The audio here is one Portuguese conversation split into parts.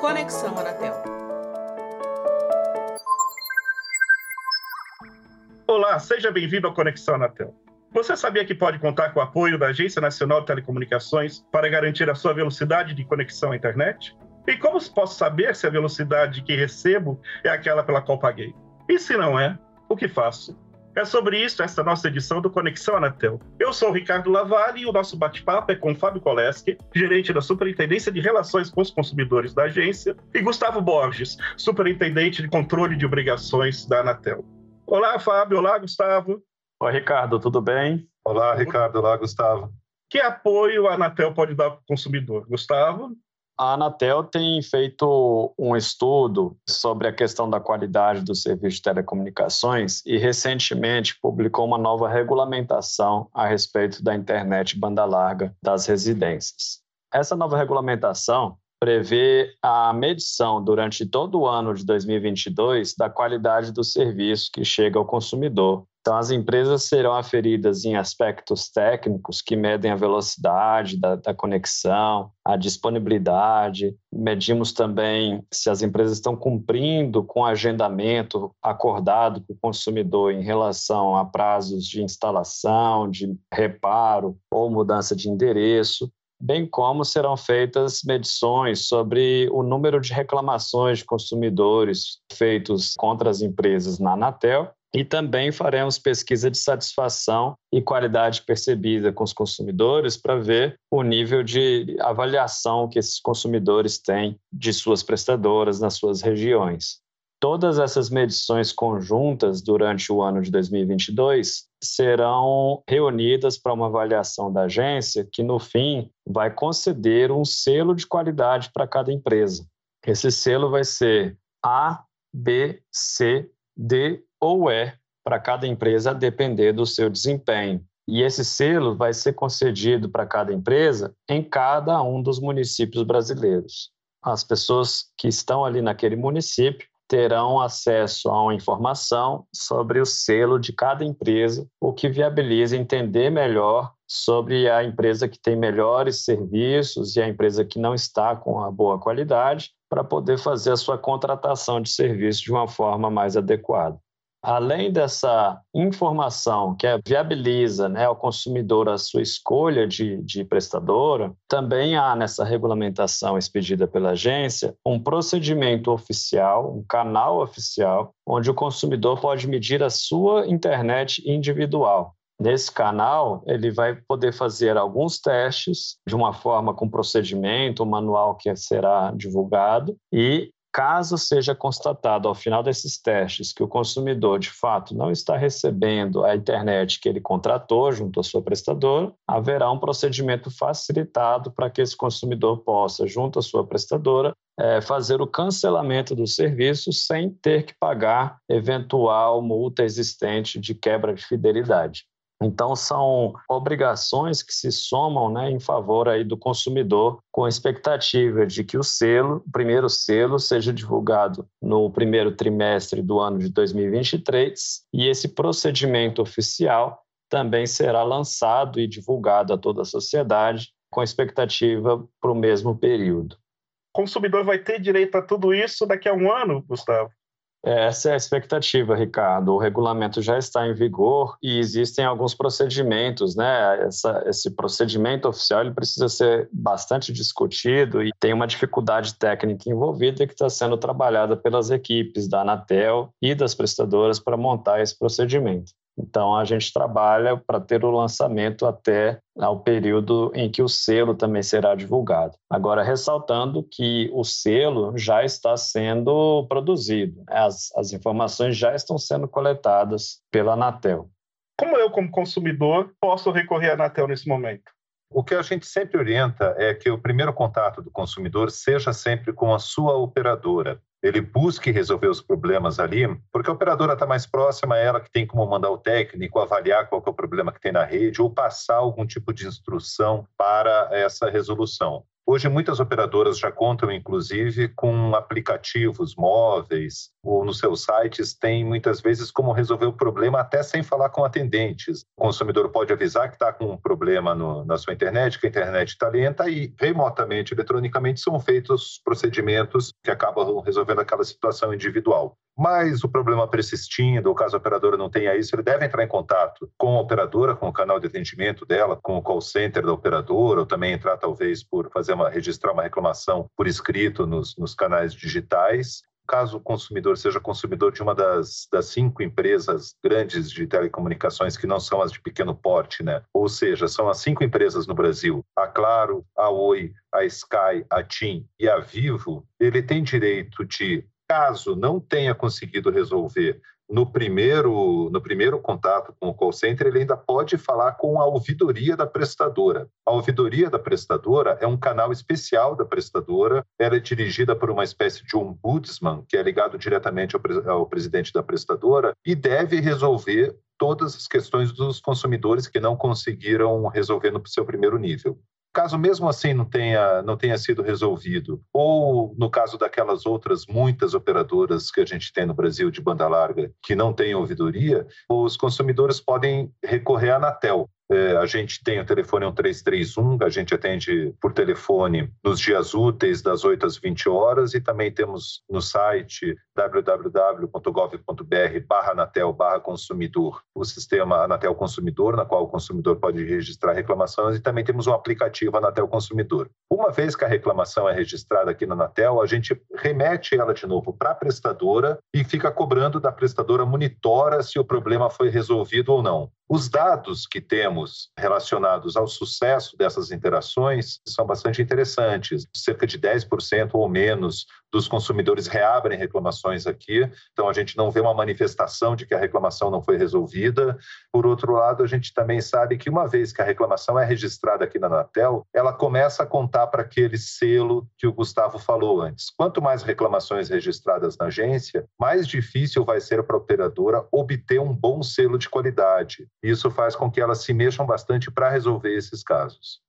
Conexão Anatel. Olá, seja bem-vindo ao Conexão Anatel. Você sabia que pode contar com o apoio da Agência Nacional de Telecomunicações para garantir a sua velocidade de conexão à internet? E como posso saber se a velocidade que recebo é aquela pela qual paguei? E se não é, o que faço? É sobre isso esta nossa edição do Conexão Anatel. Eu sou o Ricardo Lavalle e o nosso bate-papo é com Fábio Koleski, gerente da Superintendência de Relações com os Consumidores da agência, e Gustavo Borges, superintendente de controle de obrigações da Anatel. Olá, Fábio. Olá, Gustavo. Oi, Ricardo, tudo bem? Olá, Ricardo. Olá, Gustavo. Que apoio a Anatel pode dar para o consumidor? Gustavo? A Anatel tem feito um estudo sobre a questão da qualidade do serviço de telecomunicações e recentemente publicou uma nova regulamentação a respeito da internet banda larga das residências. Essa nova regulamentação prevê a medição durante todo o ano de 2022 da qualidade do serviço que chega ao consumidor. Então, as empresas serão aferidas em aspectos técnicos que medem a velocidade da, da, conexão, a disponibilidade. Medimos também se as empresas estão cumprindo com o agendamento acordado com o consumidor em relação a prazos de instalação, de reparo ou mudança de endereço bem como serão feitas medições sobre o número de reclamações de consumidores feitos contra as empresas na Anatel e também faremos pesquisa de satisfação e qualidade percebida com os consumidores para ver o nível de avaliação que esses consumidores têm de suas prestadoras nas suas regiões. Todas essas medições conjuntas durante o ano de 2022 serão reunidas para uma avaliação da agência que, no fim, vai conceder um selo de qualidade para cada empresa. Esse selo vai ser A, B, C, D ou E para cada empresa, a depender do seu desempenho. E esse selo vai ser concedido para cada empresa em cada um dos municípios brasileiros. As pessoas que estão ali naquele município terão acesso a uma informação sobre o selo de cada empresa, o que viabiliza entender melhor sobre a empresa que tem melhores serviços e a empresa que não está com a boa qualidade, para poder fazer a sua contratação de serviço de uma forma mais adequada além dessa informação que viabiliza né, ao consumidor a sua escolha de, de prestadora, também há nessa regulamentação expedida pela agência um procedimento oficial, um canal oficial, onde o consumidor pode medir a sua internet individual. Nesse canal, ele vai poder fazer alguns testes de uma forma com procedimento, um manual que será divulgado, e Caso seja constatado ao final desses testes que o consumidor de fato não está recebendo a internet que ele contratou junto à sua prestadora, haverá um procedimento facilitado para que esse consumidor possa, junto à sua prestadora, é, fazer o cancelamento do serviço sem ter que pagar eventual multa existente de quebra de fidelidade. Então, são obrigações que se somam né, em favor aí do consumidor, com a expectativa de que o selo, o primeiro selo, seja divulgado no primeiro trimestre do ano de 2023 e esse procedimento oficial também será lançado e divulgado a toda a sociedade, com expectativa para o mesmo período. O consumidor vai ter direito a tudo isso daqui a um ano, Gustavo? Essa é a expectativa, Ricardo. O regulamento já está em vigor e existem alguns procedimentos, né? Essa, esse procedimento oficial ele precisa ser bastante discutido e tem uma dificuldade técnica envolvida que está sendo trabalhada pelas equipes da Anatel e das prestadoras para montar esse procedimento. Então, a gente trabalha para ter o lançamento até ao período em que o selo também será divulgado. Agora, ressaltando que o selo já está sendo produzido, né? as, as informações já estão sendo coletadas pela Anatel. Como eu, como consumidor, posso recorrer à Anatel nesse momento? O que a gente sempre orienta é que o primeiro contato do consumidor seja sempre com a sua operadora ele busque resolver os problemas ali, porque a operadora está mais próxima, é ela que tem como mandar o técnico, avaliar qual é o problema que tem na rede ou passar algum tipo de instrução para essa resolução. Hoje, muitas operadoras já contam, inclusive, com aplicativos móveis ou nos seus sites tem muitas vezes como resolver o problema até sem falar com atendentes. O consumidor pode avisar que está com um problema no, na sua internet, que a internet está lenta e remotamente, eletronicamente, são feitos procedimentos que acabam resolvendo aquela situação individual. Mas o problema persistindo, ou caso a operadora não tenha isso, ele deve entrar em contato com a operadora, com o canal de atendimento dela, com o call center da operadora, ou também entrar talvez por fazer uma, registrar uma reclamação por escrito nos, nos canais digitais. Caso o consumidor seja consumidor de uma das, das cinco empresas grandes de telecomunicações que não são as de pequeno porte, né? Ou seja, são as cinco empresas no Brasil: a Claro, a Oi, a Sky, a TIM e a Vivo. Ele tem direito de caso não tenha conseguido resolver no primeiro, no primeiro contato com o call center, ele ainda pode falar com a ouvidoria da prestadora. A ouvidoria da prestadora é um canal especial da prestadora, ela é dirigida por uma espécie de ombudsman, que é ligado diretamente ao, ao presidente da prestadora, e deve resolver todas as questões dos consumidores que não conseguiram resolver no seu primeiro nível caso mesmo assim não tenha, não tenha sido resolvido, ou no caso daquelas outras muitas operadoras que a gente tem no Brasil de banda larga que não têm ouvidoria, os consumidores podem recorrer à Anatel. É, a gente tem o telefone 1331, a gente atende por telefone nos dias úteis, das 8 às 20 horas, e também temos no site www.gov.br barra Anatel barra consumidor, o sistema Anatel Consumidor, na qual o consumidor pode registrar reclamações, e também temos um aplicativo Anatel Consumidor. Uma vez que a reclamação é registrada aqui na Anatel, a gente remete ela de novo para a prestadora e fica cobrando da prestadora, monitora se o problema foi resolvido ou não. Os dados que temos relacionados ao sucesso dessas interações são bastante interessantes. Cerca de 10% ou menos dos consumidores reabrem reclamações aqui, então a gente não vê uma manifestação de que a reclamação não foi resolvida. Por outro lado, a gente também sabe que uma vez que a reclamação é registrada aqui na Anatel, ela começa a contar para aquele selo que o Gustavo falou antes. Quanto mais reclamações registradas na agência, mais difícil vai ser para a operadora obter um bom selo de qualidade. Isso faz com que elas se mexam bastante para resolver esses casos.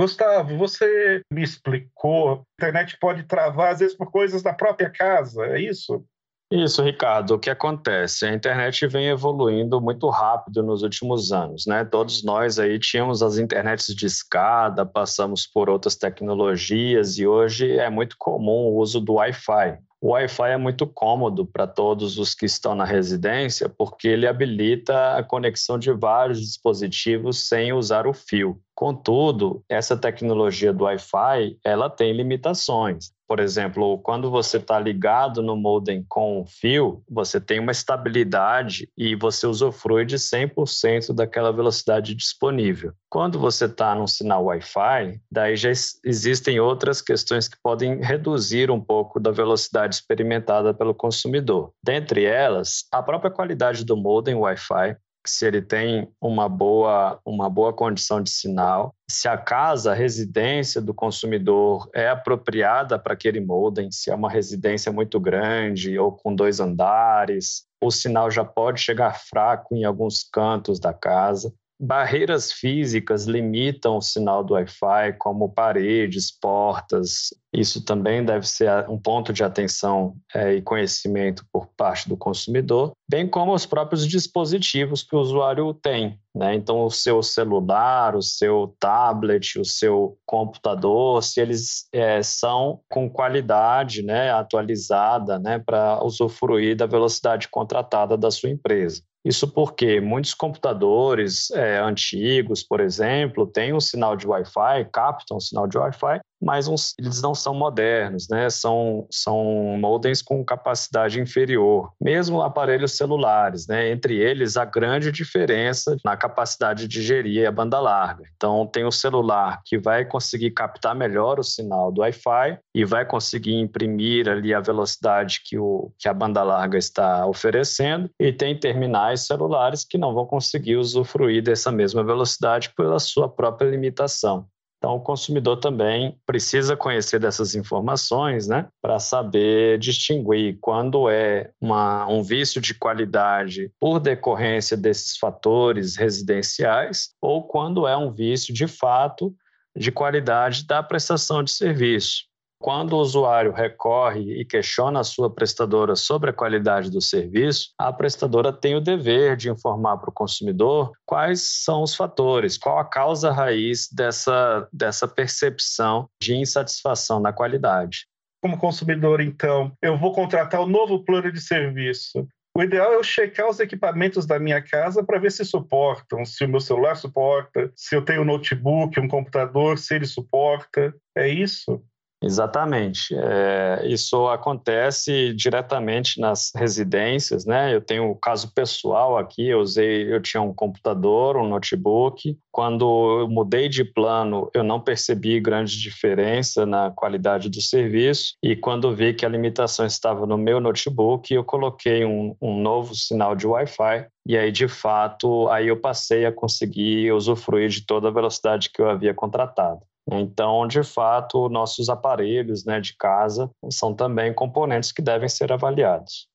Gustavo, você me explicou, a internet pode travar às vezes por coisas da própria casa, é isso? Isso, Ricardo. O que acontece? A internet vem evoluindo muito rápido nos últimos anos, né? Todos nós aí tínhamos as internets de escada, passamos por outras tecnologias e hoje é muito comum o uso do Wi-Fi. O Wi-Fi é muito cômodo para todos os que estão na residência, porque ele habilita a conexão de vários dispositivos sem usar o fio. Contudo, essa tecnologia do Wi-Fi, ela tem limitações. Por exemplo, quando você está ligado no modem com fio, você tem uma estabilidade e você usufrui de 100% daquela velocidade disponível. Quando você está num sinal Wi-Fi, daí já existem outras questões que podem reduzir um pouco da velocidade experimentada pelo consumidor. Dentre elas, a própria qualidade do modem Wi-Fi, se ele tem uma boa, uma boa condição de sinal, se a casa, a residência do consumidor é apropriada para aquele modem, se é uma residência muito grande ou com dois andares, o sinal já pode chegar fraco em alguns cantos da casa. Barreiras físicas limitam o sinal do Wi-Fi, como paredes, portas. Isso também deve ser um ponto de atenção é, e conhecimento por parte do consumidor, bem como os próprios dispositivos que o usuário tem. Né? Então, o seu celular, o seu tablet, o seu computador, se eles é, são com qualidade né, atualizada né, para usufruir da velocidade contratada da sua empresa. Isso porque muitos computadores é, antigos, por exemplo, têm um sinal de Wi-Fi, captam um sinal de Wi-Fi, mas uns, eles não são modernos, né? São, são modems com capacidade inferior. Mesmo aparelhos celulares, né? Entre eles, a grande diferença na capacidade de gerir a banda larga. Então, tem o celular que vai conseguir captar melhor o sinal do Wi-Fi e vai conseguir imprimir ali a velocidade que, o, que a banda larga está oferecendo, e tem terminais celulares que não vão conseguir usufruir dessa mesma velocidade pela sua própria limitação. Então, o consumidor também precisa conhecer dessas informações, né, para saber distinguir quando é uma, um vício de qualidade por decorrência desses fatores residenciais ou quando é um vício de fato de qualidade da prestação de serviço. Quando o usuário recorre e questiona a sua prestadora sobre a qualidade do serviço, a prestadora tem o dever de informar para o consumidor quais são os fatores, qual a causa raiz dessa, dessa percepção de insatisfação na qualidade. Como consumidor, então, eu vou contratar o um novo plano de serviço. O ideal é eu checar os equipamentos da minha casa para ver se suportam, se o meu celular suporta, se eu tenho um notebook, um computador, se ele suporta. É isso? Exatamente. É, isso acontece diretamente nas residências, né? Eu tenho o caso pessoal aqui, eu usei, eu tinha um computador, um notebook. Quando eu mudei de plano, eu não percebi grande diferença na qualidade do serviço e quando vi que a limitação estava no meu notebook, eu coloquei um, um novo sinal de Wi-Fi e aí, de fato, aí eu passei a conseguir usufruir de toda a velocidade que eu havia contratado. Então, de fato, nossos aparelhos né, de casa são também componentes que devem ser avaliados.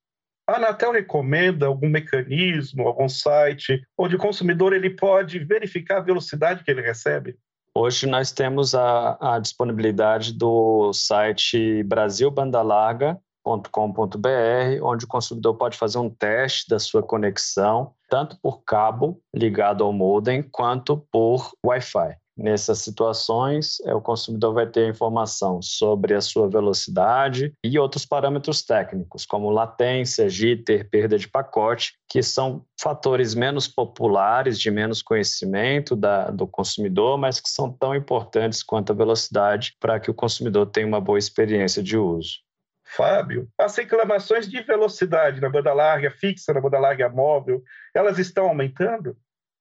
A Anatel recomenda algum mecanismo, algum site, onde o consumidor ele pode verificar a velocidade que ele recebe? Hoje nós temos a, a disponibilidade do site brasilbandalarga.com.br, onde o consumidor pode fazer um teste da sua conexão, tanto por cabo ligado ao modem, quanto por Wi-Fi. Nessas situações, é, o consumidor vai ter informação sobre a sua velocidade e outros parâmetros técnicos, como latência, jitter, perda de pacote, que são fatores menos populares, de menos conhecimento da, do consumidor, mas que são tão importantes quanto a velocidade para que o consumidor tenha uma boa experiência de uso. Fábio, as reclamações de velocidade na banda larga fixa, na banda larga móvel, elas estão aumentando?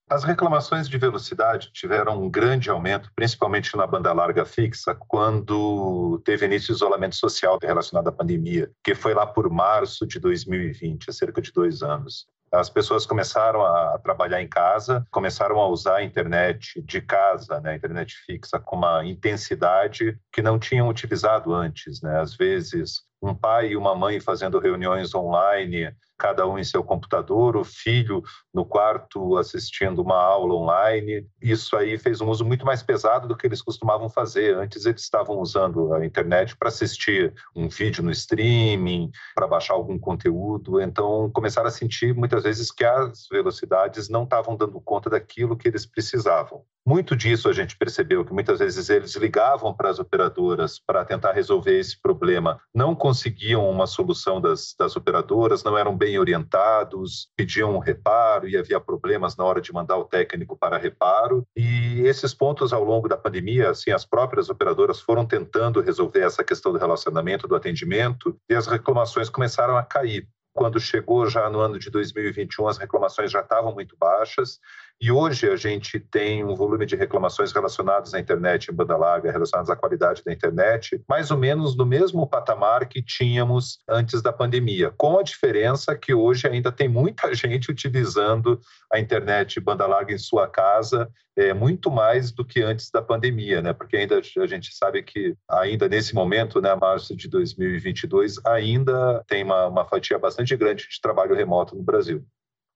As reclamações de velocidade tiveram um grande aumento, principalmente na banda larga fixa, quando teve início o isolamento social relacionado à pandemia, que foi lá por março de 2020, há cerca de dois anos. As pessoas começaram a trabalhar em casa, começaram a usar a internet de casa, né, a internet fixa, com uma intensidade que não tinham utilizado antes. Né? Às vezes, um pai e uma mãe fazendo reuniões online, cada um em seu computador, o filho no quarto assistindo uma aula online. Isso aí fez um uso muito mais pesado do que eles costumavam fazer. Antes eles estavam usando a internet para assistir um vídeo no streaming, para baixar algum conteúdo. Então começaram a sentir muitas vezes que as velocidades não estavam dando conta daquilo que eles precisavam. Muito disso a gente percebeu que muitas vezes eles ligavam para as operadoras para tentar resolver esse problema, não conseguiam uma solução das, das operadoras, não eram bem orientados, pediam um reparo e havia problemas na hora de mandar o técnico para reparo. E esses pontos ao longo da pandemia, assim, as próprias operadoras foram tentando resolver essa questão do relacionamento, do atendimento, e as reclamações começaram a cair. Quando chegou já no ano de 2021, as reclamações já estavam muito baixas e hoje a gente tem um volume de reclamações relacionadas à internet em banda larga, relacionadas à qualidade da internet, mais ou menos no mesmo patamar que tínhamos antes da pandemia, com a diferença que hoje ainda tem muita gente utilizando a internet banda larga em sua casa, é, muito mais do que antes da pandemia, né? Porque ainda a gente sabe que ainda nesse momento, né, março de 2022, ainda tem uma, uma fatia bastante grande de trabalho remoto no Brasil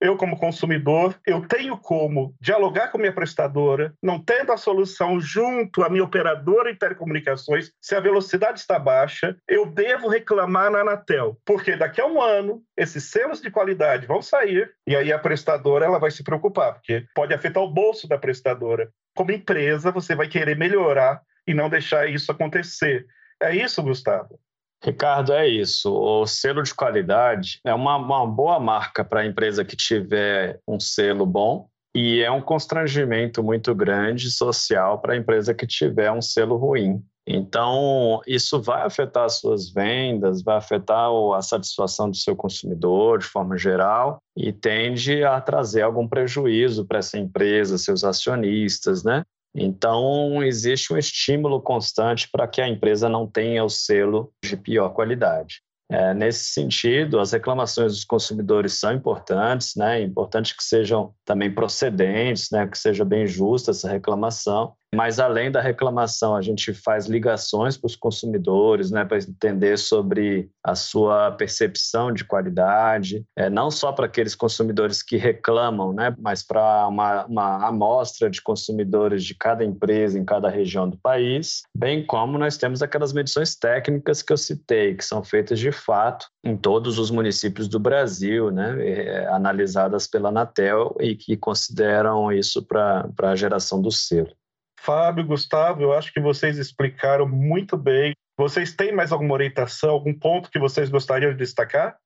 eu, como consumidor, eu tenho como dialogar com minha prestadora, não tendo a solução junto à minha operadora de telecomunicações, se a velocidade está baixa, eu devo reclamar na Anatel, porque daqui a um ano esses selos de qualidade vão sair e aí a prestadora ela vai se preocupar, porque pode afetar o bolso da prestadora. Como empresa, você vai querer melhorar e não deixar isso acontecer. É isso, Gustavo? Ricardo, é isso. O selo de qualidade é uma, uma boa marca para a empresa que tiver um selo bom e é um constrangimento muito grande social para a empresa que tiver um selo ruim. Então, isso vai afetar as suas vendas, vai afetar a satisfação do seu consumidor de forma geral e tende a trazer algum prejuízo para essa empresa, seus acionistas, né? Então, existe um estímulo constante para que a empresa não tenha o selo de pior qualidade. É, nesse sentido, as reclamações dos consumidores são importantes, né? É importante que sejam também procedentes, né? Que seja bem justa essa reclamação. Mas além da reclamação, a gente faz ligações para os consumidores, né, para entender sobre a sua percepção de qualidade, é, não só para aqueles consumidores que reclamam, né, mas para uma, uma amostra de consumidores de cada empresa em cada região do país, bem como nós temos aquelas medições técnicas que eu citei, que são feitas de fato em todos os municípios do Brasil, né, é, analisadas pela Anatel e que consideram isso para a geração do selo. Fábio, Gustavo, eu acho que vocês explicaram muito bem. Vocês têm mais alguma orientação, algum ponto que vocês gostariam de destacar?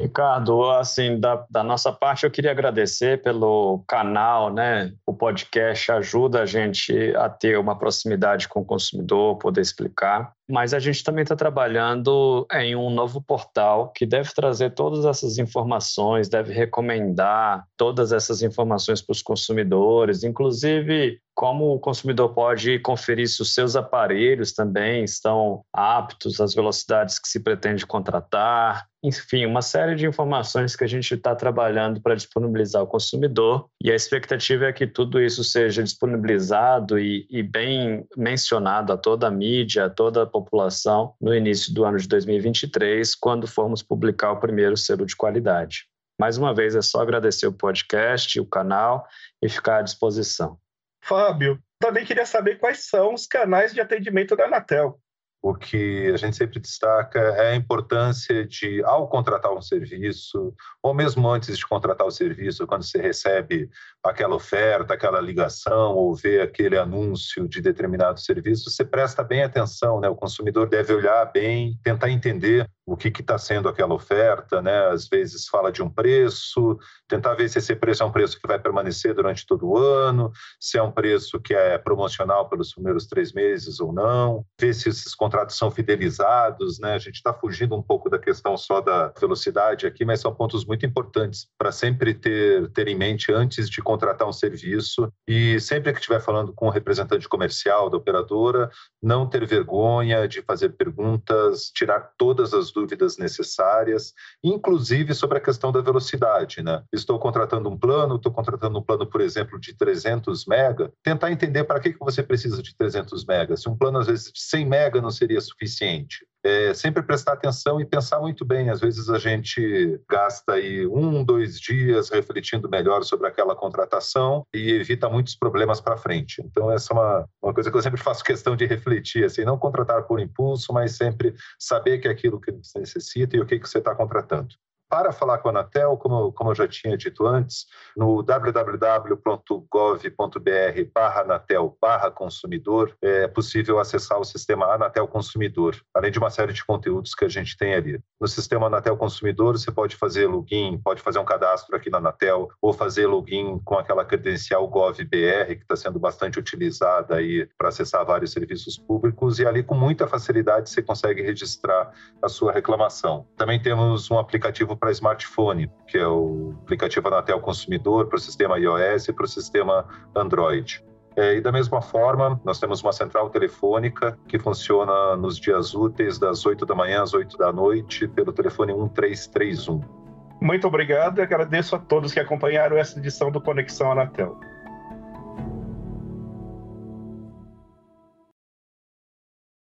Ricardo, assim, da, da, nossa parte, eu queria agradecer pelo canal, né? O podcast ajuda a gente a ter uma proximidade com o consumidor, poder explicar. Mas a gente também está trabalhando em um novo portal que deve trazer todas essas informações, deve recomendar todas essas informações para os consumidores, inclusive como o consumidor pode conferir se os seus aparelhos também estão aptos às velocidades que se pretende contratar, enfim, uma série de informações que a gente está trabalhando para disponibilizar ao consumidor e a expectativa é que tudo isso seja disponibilizado e, e bem mencionado a toda a mídia, a toda a população no início do ano de 2023, quando formos publicar o primeiro selo de qualidade. Mais uma vez, é só agradecer o podcast, o canal e ficar à disposição. Fábio, também queria saber quais são os canais de atendimento da Anatel o que a gente sempre destaca é a importância de, ao contratar um serviço, ou mesmo antes de contratar o serviço, quando você recebe aquela oferta, aquela ligação, ou vê aquele anúncio de determinado serviço, você presta bem atenção, né? O consumidor deve olhar bem, tentar entender o que está sendo aquela oferta, né? Às vezes fala de um preço, tentar ver se esse preço é um preço que vai permanecer durante todo o ano, se é um preço que é promocional pelos primeiros três meses ou não, ver se esses contratos são fidelizados, né? A gente está fugindo um pouco da questão só da velocidade aqui, mas são pontos muito importantes para sempre ter, ter em mente antes de contratar um serviço e sempre que estiver falando com o representante comercial da operadora, não ter vergonha de fazer perguntas, tirar todas as dúvidas necessárias, inclusive sobre a questão da velocidade. Né? Estou contratando um plano, estou contratando um plano, por exemplo, de 300 mega, tentar entender para que, que você precisa de 300 megas. Se um plano, às vezes, de 100 mega não seria suficiente é, sempre prestar atenção e pensar muito bem. Às vezes a gente gasta aí um, dois dias refletindo melhor sobre aquela contratação e evita muitos problemas para frente. Então essa é uma, uma coisa que eu sempre faço questão de refletir, assim, não contratar por impulso, mas sempre saber que é aquilo que você necessita e o que, que você está contratando para falar com a Anatel, como, como eu já tinha dito antes, no www.gov.br barra Anatel barra consumidor, é possível acessar o sistema Anatel Consumidor, além de uma série de conteúdos que a gente tem ali. No sistema Anatel Consumidor, você pode fazer login, pode fazer um cadastro aqui na Anatel, ou fazer login com aquela credencial GovBR, que está sendo bastante utilizada aí para acessar vários serviços públicos, e ali com muita facilidade você consegue registrar a sua reclamação. Também temos um aplicativo para smartphone, que é o aplicativo Anatel Consumidor para o sistema iOS e para o sistema Android. É, e da mesma forma, nós temos uma central telefônica que funciona nos dias úteis, das 8 da manhã às 8 da noite, pelo telefone 1331. Muito obrigado e agradeço a todos que acompanharam essa edição do Conexão Anatel.